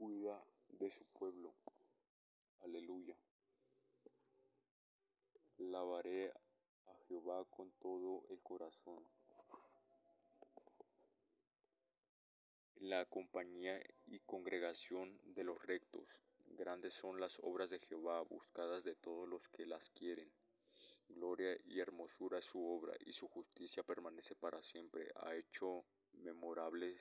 cuida de su pueblo. Aleluya. Alabaré a Jehová con todo el corazón. La compañía y congregación de los rectos, grandes son las obras de Jehová, buscadas de todos los que las quieren. Gloria y hermosura es su obra, y su justicia permanece para siempre. Ha hecho memorables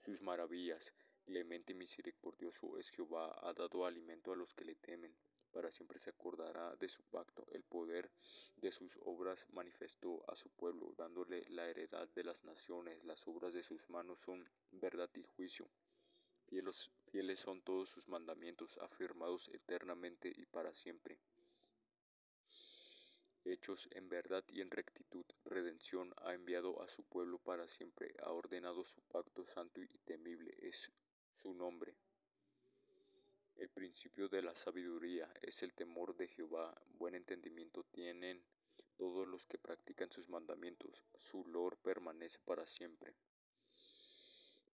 sus maravillas. Clemente y misericordioso es Jehová, ha dado alimento a los que le temen para siempre se acordará de su pacto. El poder de sus obras manifestó a su pueblo, dándole la heredad de las naciones. Las obras de sus manos son verdad y juicio. Fieles, fieles son todos sus mandamientos, afirmados eternamente y para siempre. Hechos en verdad y en rectitud, redención ha enviado a su pueblo para siempre, ha ordenado su pacto santo y temible es su nombre. El principio de la sabiduría es el temor de Jehová. Buen entendimiento tienen todos los que practican sus mandamientos. Su lor permanece para siempre.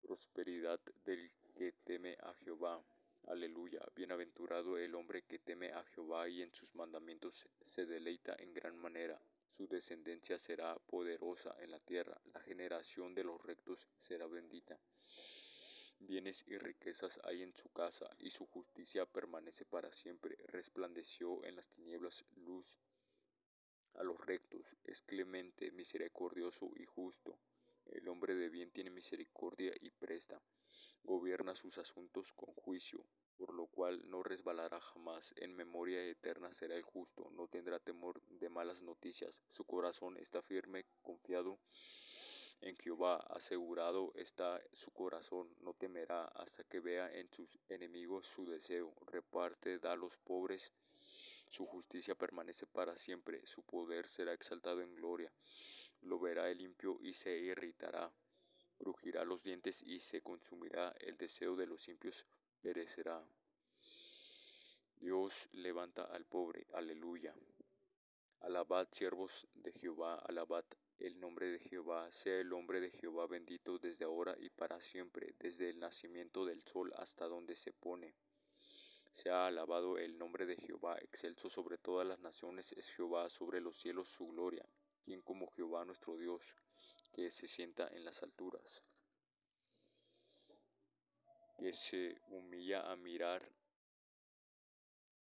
Prosperidad del que teme a Jehová. Aleluya. Bienaventurado el hombre que teme a Jehová y en sus mandamientos se deleita en gran manera. Su descendencia será poderosa en la tierra. La generación de los rectos será bendita. Bienes y riquezas hay en su casa, y su justicia permanece para siempre. Resplandeció en las tinieblas luz a los rectos, es clemente, misericordioso y justo. El hombre de bien tiene misericordia y presta. Gobierna sus asuntos con juicio, por lo cual no resbalará jamás. En memoria eterna será el justo, no tendrá temor de malas noticias. Su corazón está firme, confiado en Jehová asegurado está su corazón, no temerá hasta que vea en sus enemigos su deseo. Reparte, da a los pobres, su justicia permanece para siempre, su poder será exaltado en gloria. Lo verá el limpio y se irritará, crujirá los dientes y se consumirá, el deseo de los impios perecerá. Dios levanta al pobre, aleluya. Alabad siervos de Jehová, alabad el nombre de Jehová, sea el nombre de Jehová bendito desde ahora y para siempre, desde el nacimiento del sol hasta donde se pone. Sea alabado el nombre de Jehová, excelso sobre todas las naciones es Jehová, sobre los cielos su gloria. ¿Quién como Jehová nuestro Dios, que se sienta en las alturas? Que se humilla a mirar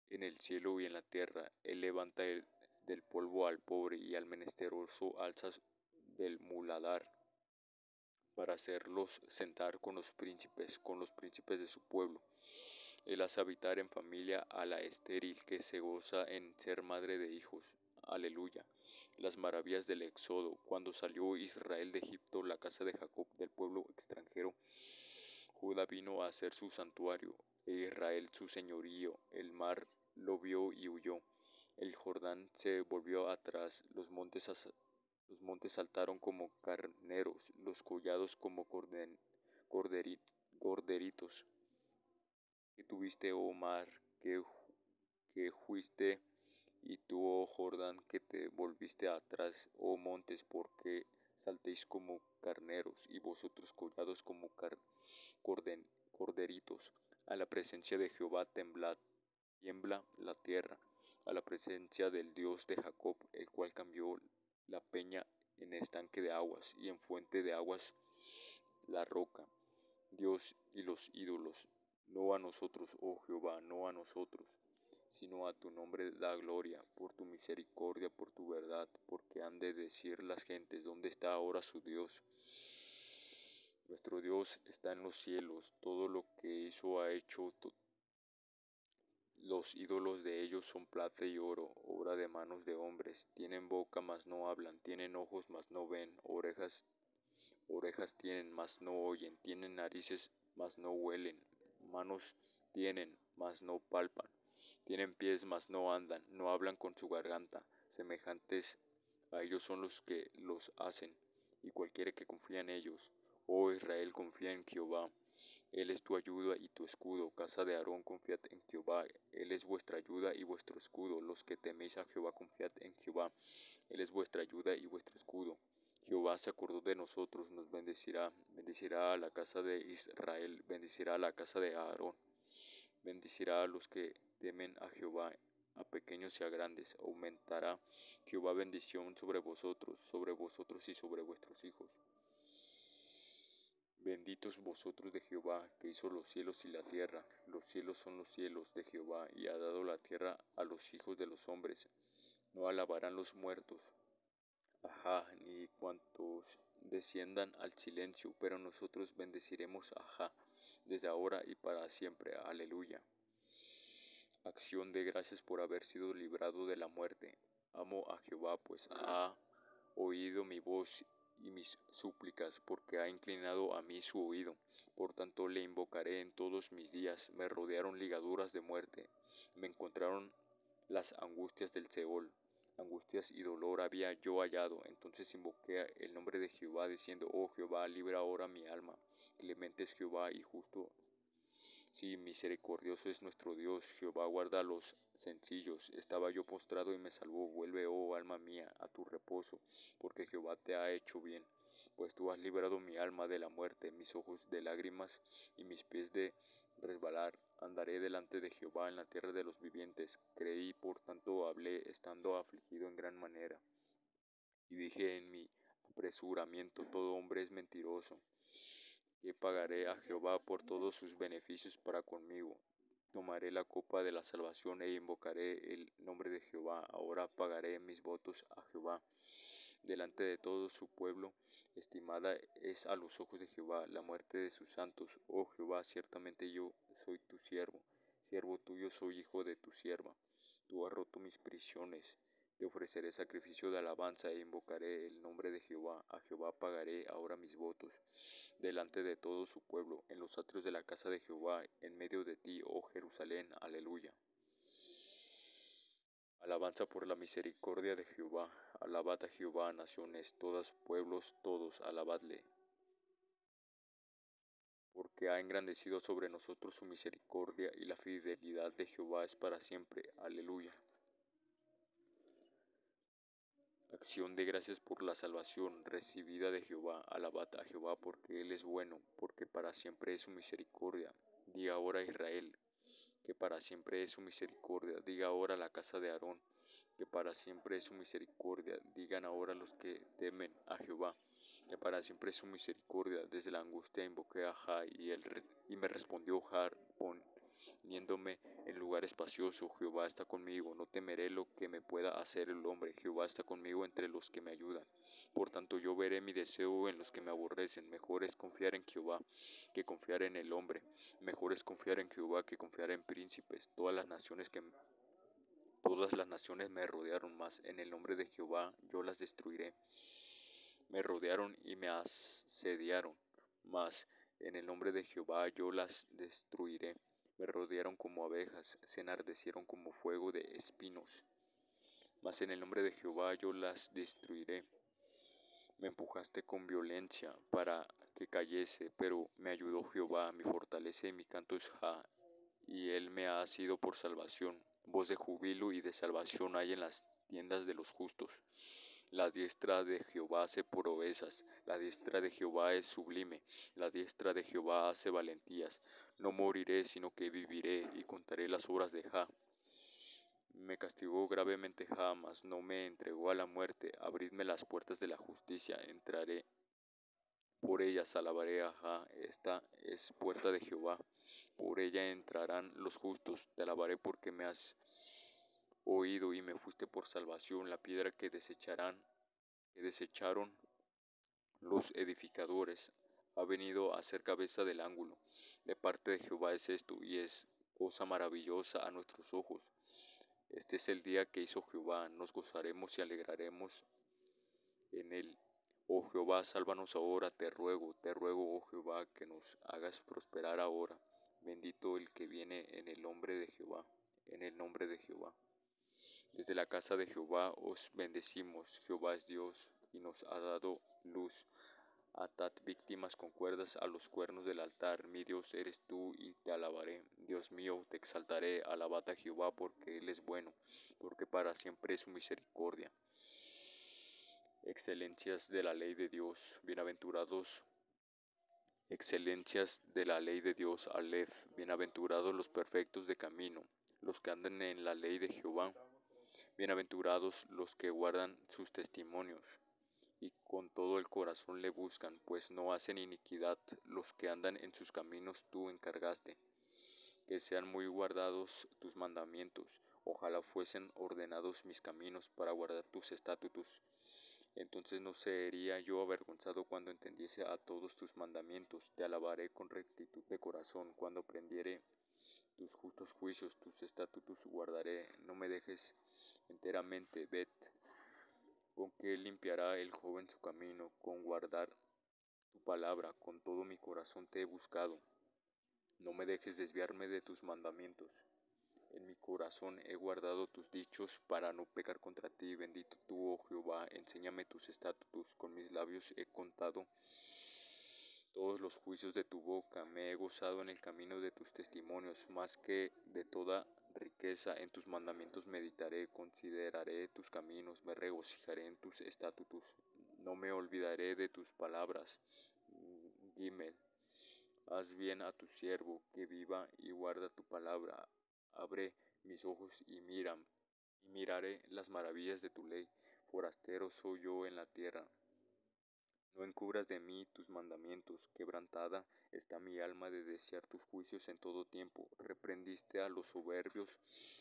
en el cielo y en la tierra. Él levanta el del polvo al pobre y al menesteroso alzas del muladar, para hacerlos sentar con los príncipes, con los príncipes de su pueblo. Él hace habitar en familia a la estéril que se goza en ser madre de hijos. Aleluya. Las maravillas del Éxodo, cuando salió Israel de Egipto, la casa de Jacob del pueblo extranjero. Judá vino a ser su santuario, e Israel su señorío. El mar lo vio y huyó. El Jordán se volvió atrás, los montes, los montes saltaron como carneros, los collados como corderitos. Que tuviste, oh mar, que, fuiste, y tú, oh Jordán, que te volviste atrás, oh montes, porque saltéis como carneros, y vosotros collados como corderitos. A la presencia de Jehová temblad, tiembla la tierra a la presencia del Dios de Jacob, el cual cambió la peña en estanque de aguas y en fuente de aguas la roca. Dios y los ídolos, no a nosotros, oh Jehová, no a nosotros, sino a tu nombre da gloria, por tu misericordia, por tu verdad, porque han de decir las gentes, ¿dónde está ahora su Dios? Nuestro Dios está en los cielos, todo lo que hizo ha hecho los ídolos de ellos son plata y oro, obra de manos de hombres. Tienen boca, mas no hablan. Tienen ojos, mas no ven. Orejas, orejas tienen, mas no oyen. Tienen narices, mas no huelen. Manos tienen, mas no palpan. Tienen pies, mas no andan. No hablan con su garganta. Semejantes a ellos son los que los hacen, y cualquiera que confía en ellos. Oh Israel, confía en Jehová él es tu ayuda y tu escudo. Casa de Aarón, confiad en Jehová. Él es vuestra ayuda y vuestro escudo. Los que teméis a Jehová, confiad en Jehová. Él es vuestra ayuda y vuestro escudo. Jehová se acordó de nosotros, nos bendecirá, bendecirá a la casa de Israel, bendecirá a la casa de Aarón, bendecirá a los que temen a Jehová, a pequeños y a grandes, aumentará Jehová bendición sobre vosotros, sobre vosotros y sobre vuestros hijos. Benditos vosotros de Jehová, que hizo los cielos y la tierra. Los cielos son los cielos de Jehová, y ha dado la tierra a los hijos de los hombres. No alabarán los muertos, ajá, ni cuantos desciendan al silencio, pero nosotros bendeciremos ajá, desde ahora y para siempre. Aleluya. Acción de gracias por haber sido librado de la muerte. Amo a Jehová, pues ha oído mi voz y mis súplicas, porque ha inclinado a mí su oído. Por tanto le invocaré en todos mis días. Me rodearon ligaduras de muerte, me encontraron las angustias del Seol. Angustias y dolor había yo hallado. Entonces invoqué el nombre de Jehová, diciendo, Oh Jehová, libra ahora mi alma. Clemente es Jehová y justo Sí, misericordioso es nuestro Dios, Jehová guarda a los sencillos. Estaba yo postrado y me salvó. Vuelve, oh alma mía, a tu reposo, porque Jehová te ha hecho bien. Pues tú has librado mi alma de la muerte, mis ojos de lágrimas y mis pies de resbalar. Andaré delante de Jehová en la tierra de los vivientes. Creí, por tanto hablé, estando afligido en gran manera. Y dije en mi apresuramiento, todo hombre es mentiroso y pagaré a Jehová por todos sus beneficios para conmigo. Tomaré la copa de la salvación e invocaré el nombre de Jehová. Ahora pagaré mis votos a Jehová. Delante de todo su pueblo, estimada es a los ojos de Jehová la muerte de sus santos. Oh Jehová, ciertamente yo soy tu siervo, siervo tuyo soy hijo de tu sierva. Tú has roto mis prisiones. Te ofreceré sacrificio de alabanza e invocaré el nombre de Jehová. A Jehová pagaré ahora mis votos, delante de todo su pueblo, en los atrios de la casa de Jehová, en medio de ti, oh Jerusalén. Aleluya. Alabanza por la misericordia de Jehová. Alabad a Jehová, naciones, todas pueblos, todos, alabadle. Porque ha engrandecido sobre nosotros su misericordia y la fidelidad de Jehová es para siempre. Aleluya. Acción de gracias por la salvación recibida de Jehová. Alabad a Jehová porque Él es bueno, porque para siempre es su misericordia. Diga ahora Israel, que para siempre es su misericordia. Diga ahora la casa de Aarón, que para siempre es su misericordia. Digan ahora los que temen a Jehová, que para siempre es su misericordia. Desde la angustia invoqué a Jah y, él, y me respondió Jah, poniéndome en lugar espacioso. Jehová está conmigo, no temeré lo que me pueda hacer el hombre. Jehová está conmigo entre los que me ayudan. Por tanto yo veré mi deseo en los que me aborrecen. Mejor es confiar en Jehová que confiar en el hombre. Mejor es confiar en Jehová que confiar en príncipes. Todas las naciones que todas las naciones me rodearon, más en el nombre de Jehová yo las destruiré. Me rodearon y me asediaron, mas en el nombre de Jehová yo las destruiré me rodearon como abejas, se enardecieron como fuego de espinos. Mas en el nombre de Jehová yo las destruiré. Me empujaste con violencia para que cayese, pero me ayudó Jehová, mi fortaleza y mi canto es Ja, y él me ha sido por salvación. Voz de jubilo y de salvación hay en las tiendas de los justos. La diestra de Jehová hace proezas, la diestra de Jehová es sublime, la diestra de Jehová hace valentías. No moriré, sino que viviré y contaré las obras de Jah. Me castigó gravemente Jah, mas no me entregó a la muerte. Abridme las puertas de la justicia, entraré por ellas, alabaré a Jah. Esta es puerta de Jehová. Por ella entrarán los justos. Te alabaré porque me has oído y me fuiste por salvación, la piedra que desecharán, que desecharon los edificadores, ha venido a ser cabeza del ángulo. De parte de Jehová es esto, y es cosa maravillosa a nuestros ojos. Este es el día que hizo Jehová, nos gozaremos y alegraremos en él. Oh Jehová, sálvanos ahora, te ruego, te ruego, oh Jehová, que nos hagas prosperar ahora. Bendito el que viene en el nombre de Jehová, en el nombre de Jehová. Desde la casa de Jehová os bendecimos. Jehová es Dios y nos ha dado luz. Atad víctimas con cuerdas a los cuernos del altar. Mi Dios eres tú y te alabaré. Dios mío, te exaltaré. Alabad a Jehová porque Él es bueno, porque para siempre es su misericordia. Excelencias de la ley de Dios, bienaventurados. Excelencias de la ley de Dios, Aleph, bienaventurados los perfectos de camino, los que andan en la ley de Jehová. Bienaventurados los que guardan sus testimonios y con todo el corazón le buscan, pues no hacen iniquidad los que andan en sus caminos tú encargaste. Que sean muy guardados tus mandamientos, ojalá fuesen ordenados mis caminos para guardar tus estatutos entonces no sería yo avergonzado cuando entendiese a todos tus mandamientos. Te alabaré con rectitud de corazón cuando aprendiere tus justos juicios, tus estatutos guardaré. No me dejes enteramente, ved. Con que limpiará el joven su camino, con guardar tu palabra, con todo mi corazón te he buscado. No me dejes desviarme de tus mandamientos. En mi corazón he guardado tus dichos para no pecar contra ti. Bendito tú, oh Jehová, enséñame tus estatutos. Con mis labios he contado todos los juicios de tu boca. Me he gozado en el camino de tus testimonios, más que de toda riqueza. En tus mandamientos meditaré, consideraré tus caminos, me regocijaré en tus estatutos. No me olvidaré de tus palabras. Gimel. Haz bien a tu siervo, que viva y guarda tu palabra abre mis ojos y mira, y miraré las maravillas de tu ley. Forastero soy yo en la tierra. No encubras de mí tus mandamientos, quebrantada está mi alma de desear tus juicios en todo tiempo. Reprendiste a los soberbios,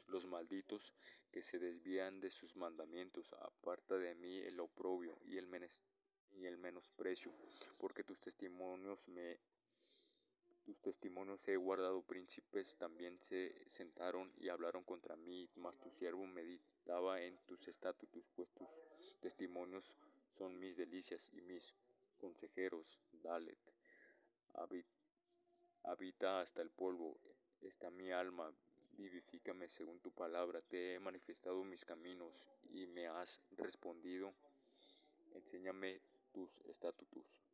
los malditos, que se desvían de sus mandamientos. Aparta de mí el oprobio y el, y el menosprecio, porque tus testimonios me tus testimonios he guardado, príncipes también se sentaron y hablaron contra mí, mas tu siervo meditaba en tus estatutos, pues tus testimonios son mis delicias y mis consejeros. Dalet, habita hasta el polvo, está mi alma, vivifícame según tu palabra, te he manifestado mis caminos y me has respondido, enséñame tus estatutos.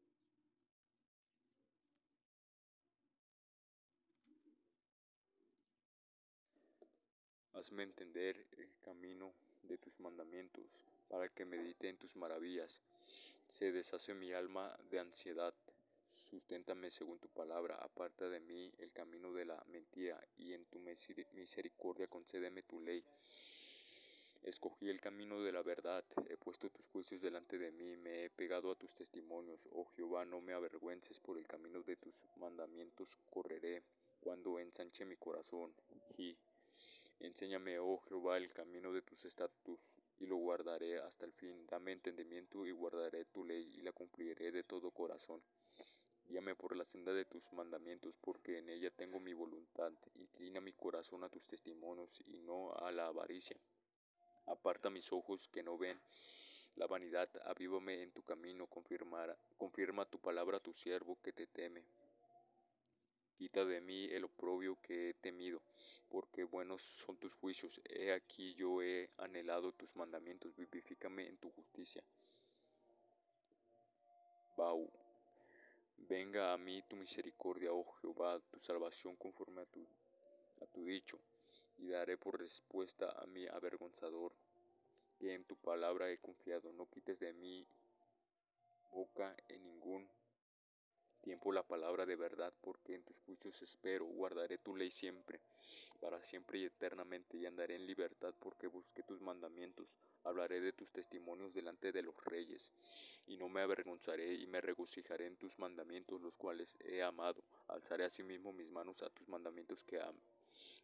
Hazme entender el camino de tus mandamientos, para que medite en tus maravillas. Se deshace mi alma de ansiedad. Susténtame según tu palabra, aparta de mí el camino de la mentira, y en tu misericordia concédeme tu ley. Escogí el camino de la verdad, he puesto tus juicios delante de mí, me he pegado a tus testimonios. Oh Jehová, no me avergüences por el camino de tus mandamientos, correré cuando ensanche mi corazón. Y Enséñame, oh Jehová, el camino de tus estatutos, y lo guardaré hasta el fin. Dame entendimiento y guardaré tu ley, y la cumpliré de todo corazón. Guíame por la senda de tus mandamientos, porque en ella tengo mi voluntad. Inclina mi corazón a tus testimonios, y no a la avaricia. Aparta mis ojos que no ven la vanidad, avívame en tu camino, confirma tu palabra a tu siervo que te teme. Quita de mí el oprobio que he temido, porque buenos son tus juicios. He aquí yo he anhelado tus mandamientos, vivifícame en tu justicia. Bau. Venga a mí tu misericordia, oh Jehová, tu salvación conforme a tu, a tu dicho, y daré por respuesta a mi avergonzador, que en tu palabra he confiado. No quites de mí boca en ningún tiempo la palabra de verdad, porque en tus juicios espero, guardaré tu ley siempre, para siempre y eternamente, y andaré en libertad, porque busqué tus mandamientos, hablaré de tus testimonios delante de los reyes, y no me avergonzaré, y me regocijaré en tus mandamientos, los cuales he amado, alzaré asimismo mis manos a tus mandamientos que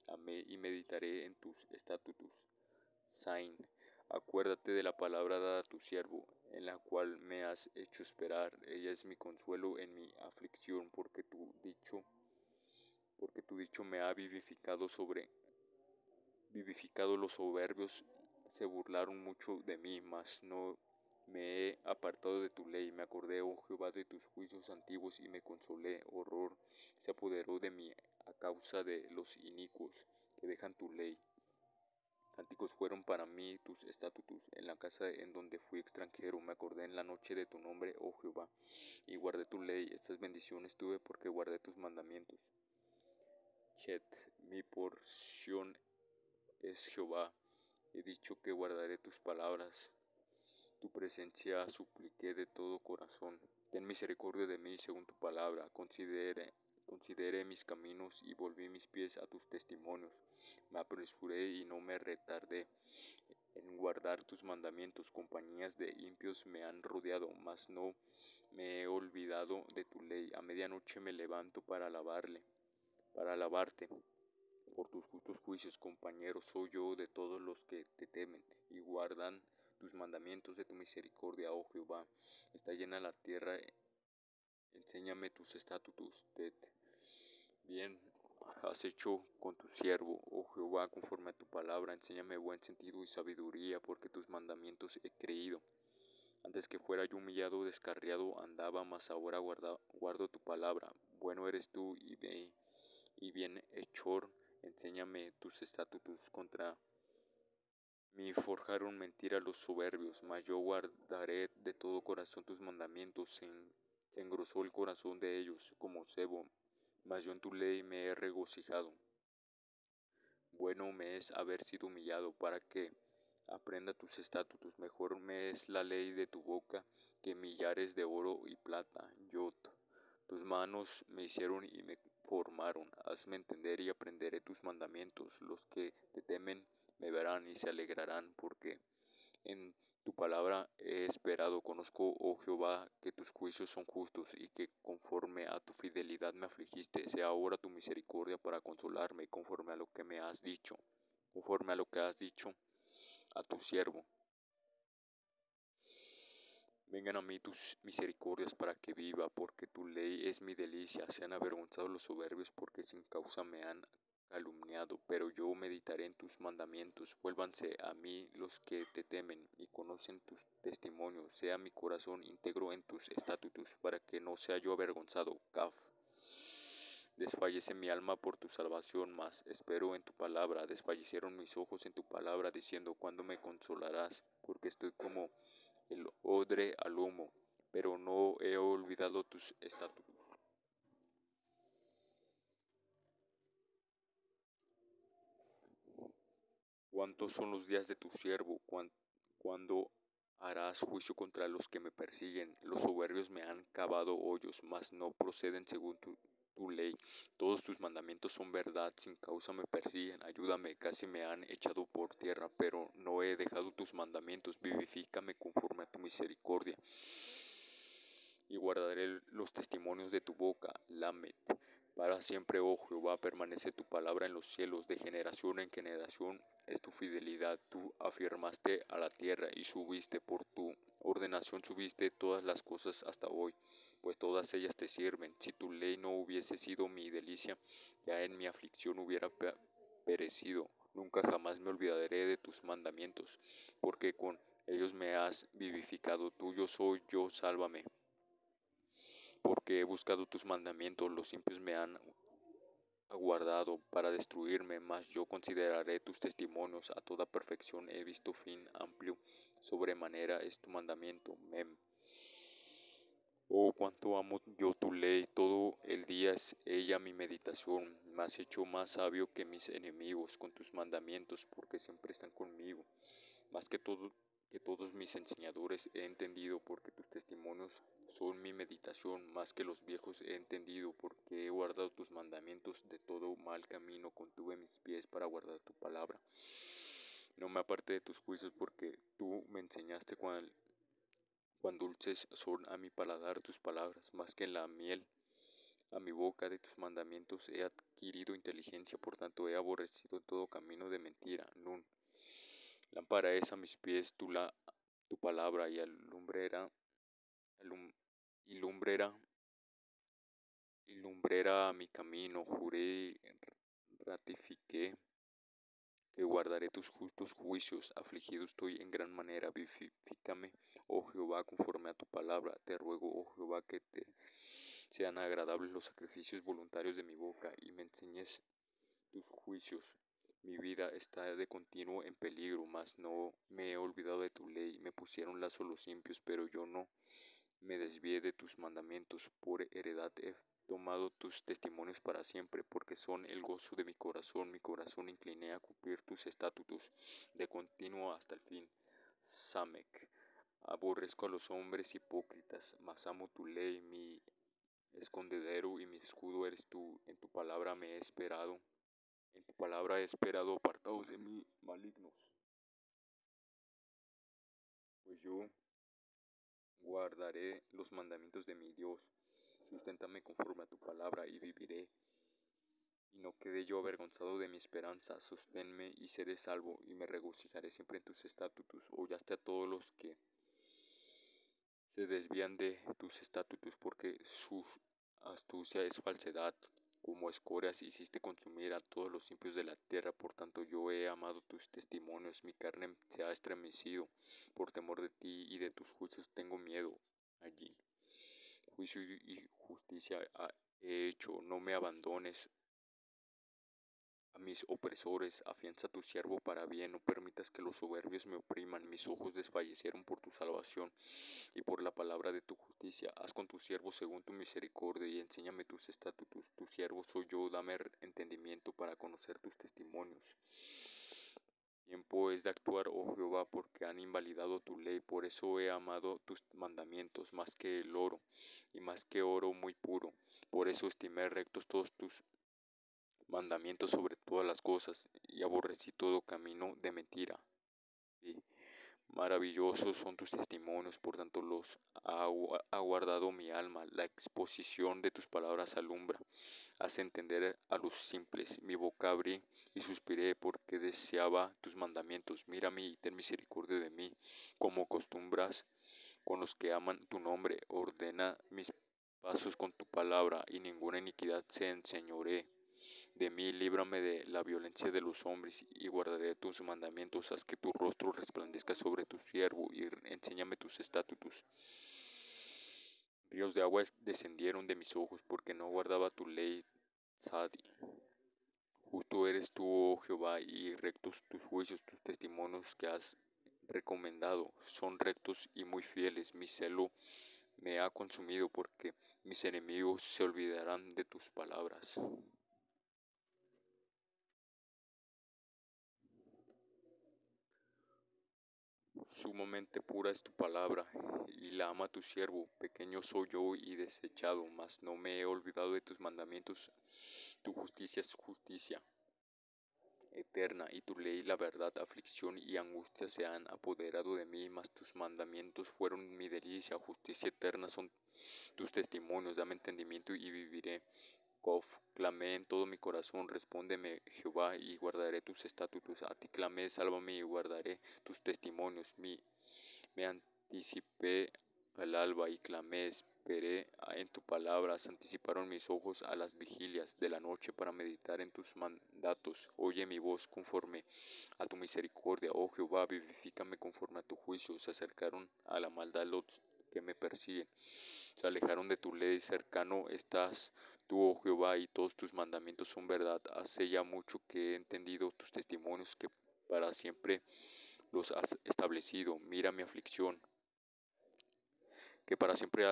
amé, y meditaré en tus estatutos. Sain. Acuérdate de la palabra dada a tu siervo, en la cual me has hecho esperar. Ella es mi consuelo en mi aflicción, porque tu dicho, porque tu dicho me ha vivificado sobre vivificado los soberbios se burlaron mucho de mí, mas no me he apartado de tu ley, me acordé, oh Jehová, de tus juicios antiguos y me consolé. Horror se apoderó de mí a causa de los inicuos que dejan tu ley. Cánticos fueron para mí tus estatutos, en la casa en donde fui extranjero, me acordé en la noche de tu nombre, oh Jehová, y guardé tu ley, estas bendiciones tuve porque guardé tus mandamientos. Chet, mi porción es Jehová, he dicho que guardaré tus palabras. tu presencia supliqué de todo corazón. Ten misericordia de mí según tu palabra. Considere, consideré mis caminos y volví mis pies a tus testimonios. Me apresuré y no me retardé en guardar tus mandamientos. Compañías de impios me han rodeado, mas no me he olvidado de tu ley. A medianoche me levanto para alabarle, para alabarte. Por tus justos juicios, compañero, soy yo de todos los que te temen y guardan tus mandamientos de tu misericordia, oh Jehová. Está llena la tierra, enséñame tus estatutos. Bien has hecho con tu siervo, oh Jehová, conforme a tu palabra. Enséñame buen sentido y sabiduría, porque tus mandamientos he creído. Antes que fuera yo humillado, descarriado, andaba, mas ahora guardo tu palabra. Bueno eres tú y, y bien hechor, enséñame tus estatutos contra mí forjaron mentira los soberbios, mas yo guardaré de todo corazón tus mandamientos. Se, se engrosó el corazón de ellos como cebo, mas yo en tu ley me he regocijado. Bueno me es haber sido humillado para que aprenda tus estatutos. Mejor me es la ley de tu boca que millares de oro y plata. Yo, tus manos me hicieron y me formaron. Hazme entender y aprenderé tus mandamientos. Los que te temen me verán y se alegrarán, porque en tu palabra he esperado. Conozco, oh Jehová, que tus juicios son justos y que conforme a tu fidelidad me afligiste. Sea ahora tu misericordia para consolarme, conforme a lo que me has dicho, conforme a lo que has dicho a tu siervo. Vengan a mí tus misericordias para que viva, porque tu ley es mi delicia. Sean avergonzados los soberbios, porque sin causa me han calumniado. Pero yo meditaré en tus mandamientos. Vuélvanse a mí los que te temen y conocen tus testimonios. Sea mi corazón íntegro en tus estatutos, para que no sea yo avergonzado. Caf. Desfallece mi alma por tu salvación, mas espero en tu palabra. Desfallecieron mis ojos en tu palabra, diciendo, ¿cuándo me consolarás? Porque estoy como el odre al humo, pero no he olvidado tus estatutos. ¿Cuántos son los días de tu siervo? ¿Cuándo harás juicio contra los que me persiguen? Los soberbios me han cavado hoyos, mas no proceden según tu ley. Todos tus mandamientos son verdad, sin causa me persiguen. Ayúdame, casi me han echado por tierra, pero no he dejado tus mandamientos. Vivifícame conforme a tu misericordia. Y guardaré los testimonios de tu boca. Lamed. Para siempre, oh Jehová, permanece tu palabra en los cielos, de generación en generación es tu fidelidad. Tú afirmaste a la tierra y subiste por tu ordenación, subiste todas las cosas hasta hoy pues todas ellas te sirven. Si tu ley no hubiese sido mi delicia, ya en mi aflicción hubiera perecido. Nunca jamás me olvidaré de tus mandamientos, porque con ellos me has vivificado. Tuyo soy yo, sálvame. Porque he buscado tus mandamientos, los impios me han aguardado para destruirme, mas yo consideraré tus testimonios a toda perfección. He visto fin amplio, sobremanera es tu mandamiento. Mem. Oh, cuánto amo yo tu ley, todo el día es ella mi meditación. Me has hecho más sabio que mis enemigos con tus mandamientos, porque siempre están conmigo. Más que, todo, que todos mis enseñadores he entendido, porque tus testimonios son mi meditación. Más que los viejos he entendido, porque he guardado tus mandamientos. De todo mal camino contuve mis pies para guardar tu palabra. No me aparte de tus juicios, porque tú me enseñaste cuál Cuán dulces son a mi paladar tus palabras, más que la miel. A mi boca de tus mandamientos he adquirido inteligencia, por tanto he aborrecido todo camino de mentira. Nun. Lámpara es a mis pies tu, la, tu palabra y alumbrera, alum, y lumbrera, y lumbrera mi camino. Juré, ratifiqué que guardaré tus justos juicios, afligido estoy en gran manera, vivifícame, oh Jehová, conforme a tu palabra, te ruego, oh Jehová, que te sean agradables los sacrificios voluntarios de mi boca, y me enseñes tus juicios. Mi vida está de continuo en peligro, mas no me he olvidado de tu ley. Me pusieron lazos los impios, pero yo no me desvié de tus mandamientos. Por heredad he tomado tus testimonios para siempre, porque son el gozo de mi corazón. Mi corazón incliné a cumplir tus estatutos de continuo hasta el fin. Samek. Aborrezco a los hombres hipócritas, mas amo tu ley, mi escondedero y mi escudo eres tú. En tu palabra me he esperado, en tu palabra he esperado apartados de mí malignos. Pues yo guardaré los mandamientos de mi Dios. Susténtame conforme a tu palabra y viviré. Y no quede yo avergonzado de mi esperanza. Sosténme y seré salvo, y me regocijaré siempre en tus estatutos. Hollaste a todos los que se desvían de tus estatutos, porque su astucia es falsedad. Como escorias hiciste consumir a todos los impios de la tierra, por tanto yo he amado tus testimonios, mi carne se ha estremecido, por temor de ti y de tus juicios tengo miedo allí. Juicio y justicia he hecho, no me abandones, a mis opresores, afianza tu siervo para bien, no permitas que los soberbios me opriman, mis ojos desfallecieron por tu salvación y por la palabra de tu justicia. Haz con tu siervo según tu misericordia y enséñame tus estatutos. Tu siervo soy yo, dame entendimiento para conocer tus testimonios. Tiempo es de actuar, oh Jehová, porque han invalidado tu ley, por eso he amado tus mandamientos más que el oro y más que oro muy puro. Por eso estimé rectos todos tus mandamientos sobre todas las cosas, y aborrecí todo camino de mentira. Y maravillosos son tus testimonios, por tanto los ha, guardado mi alma. La exposición de tus palabras alumbra. Hace entender a los simples. Mi boca abrí y suspiré porque deseaba tus mandamientos. Mírame y ten misericordia de mí, como costumbras con los que aman tu nombre. Ordena mis pasos con tu palabra, y ninguna iniquidad se enseñoree de mí, líbrame de la violencia de los hombres, y guardaré tus mandamientos. Haz que tu rostro resplandezca sobre tu siervo, y enséñame tus estatutos. Ríos de agua descendieron de mis ojos, porque no guardaba tu ley, Sadi. Justo eres tú, oh Jehová, y rectos tus juicios, tus testimonios que has recomendado, son rectos y muy fieles. Mi celo me ha consumido, porque mis enemigos se olvidarán de tus palabras. Sumamente pura es tu palabra, y la ama tu siervo. Pequeño soy yo y desechado, mas no me he olvidado de tus mandamientos. Tu justicia es justicia eterna, y tu ley la verdad. Aflicción y angustia se han apoderado de mí, mas tus mandamientos fueron mi delicia. Justicia eterna son tus testimonios. Dame entendimiento y viviré. Clamé en todo mi corazón, respóndeme Jehová y guardaré tus estatutos. A ti clamé, sálvame y guardaré tus testimonios. Mi, me anticipé al alba y clamé, esperé en tu palabra. Se anticiparon mis ojos a las vigilias de la noche para meditar en tus mandatos. Oye mi voz conforme a tu misericordia. Oh Jehová, vivifícame conforme a tu juicio. Se acercaron a la maldad los que me persiguen. Se alejaron de tu ley, cercano estás tú, oh Jehová, y todos tus mandamientos son verdad. Hace ya mucho que he entendido tus testimonios, que para siempre los has establecido. Mira mi aflicción, que para siempre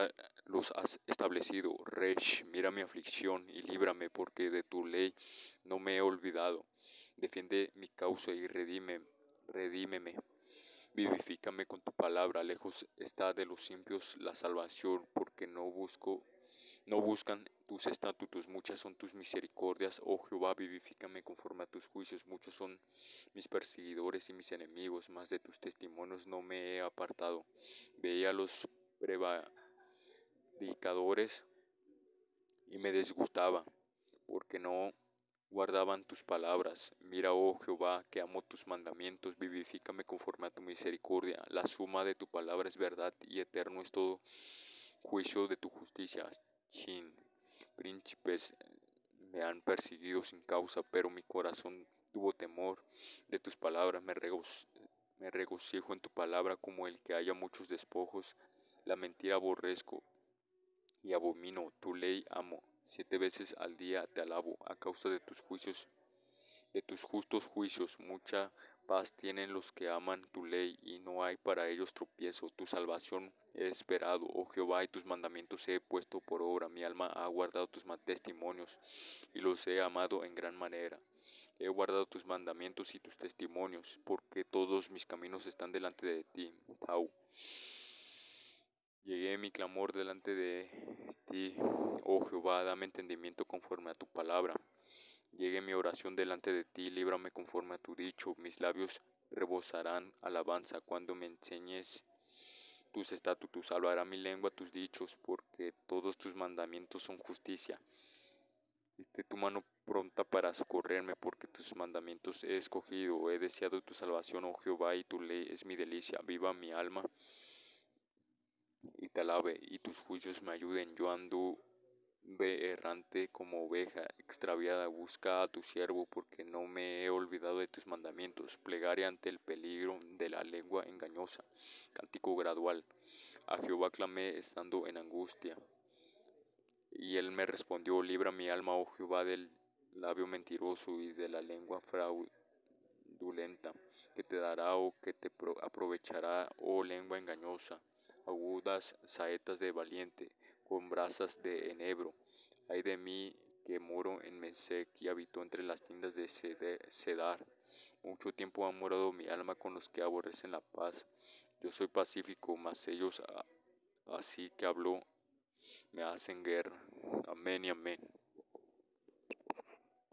los has establecido. Resh, mira mi aflicción y líbrame, porque de tu ley no me he olvidado. Defiende mi causa y redime, redímeme. Vivifícame con tu palabra, lejos está de los impios la salvación, porque no busco, no buscan tus estatutos, muchas son tus misericordias, oh Jehová, vivifícame conforme a tus juicios, muchos son mis perseguidores y mis enemigos, mas de tus testimonios no me he apartado. Veía los prevaricadores y me desgustaba, porque no guardaban tus palabras. Mira, oh Jehová, que amo tus mandamientos, vivifícame conforme a tu misericordia. La suma de tu palabra es verdad y eterno es todo juicio de tu justicia. Chin, príncipes me han perseguido sin causa, pero mi corazón tuvo temor de tus palabras. Me, me regocijo en tu palabra como el que haya muchos despojos. La mentira aborrezco y abomino, tu ley amo. Siete veces al día te alabo a causa de tus juicios, de tus justos juicios. Mucha paz tienen los que aman tu ley y no hay para ellos tropiezo. Tu salvación he esperado, oh Jehová, y tus mandamientos he puesto por obra. Mi alma ha guardado tus testimonios y los he amado en gran manera. He guardado tus mandamientos y tus testimonios, porque todos mis caminos están delante de ti. Tau. Llegué mi clamor delante de ti, oh Jehová, dame entendimiento conforme a tu palabra. Llegue mi oración delante de ti, líbrame conforme a tu dicho. Mis labios rebosarán alabanza cuando me enseñes tus estatutos. Hablará mi lengua tus dichos, porque todos tus mandamientos son justicia. Esté tu mano pronta para socorrerme, porque tus mandamientos he escogido. He deseado tu salvación, oh Jehová, y tu ley es mi delicia. Viva mi alma y te alabe, y tus juicios me ayuden. Yo ando ve errante como oveja extraviada, busca a tu siervo, porque no me he olvidado de tus mandamientos. Plegaria ante el peligro de la lengua engañosa. Cántico gradual. A Jehová clamé estando en angustia. Y él me respondió, libra mi alma, oh Jehová, del labio mentiroso y de la lengua fraudulenta, que te dará o que te aprovechará, oh lengua engañosa agudas saetas de valiente, con brasas de enebro. Ay de mí que moro en Mesec y habito entre las tiendas de Cedar. Mucho tiempo ha morado mi alma con los que aborrecen la paz. Yo soy pacífico, mas ellos así que habló me hacen guerra. Amén y amén.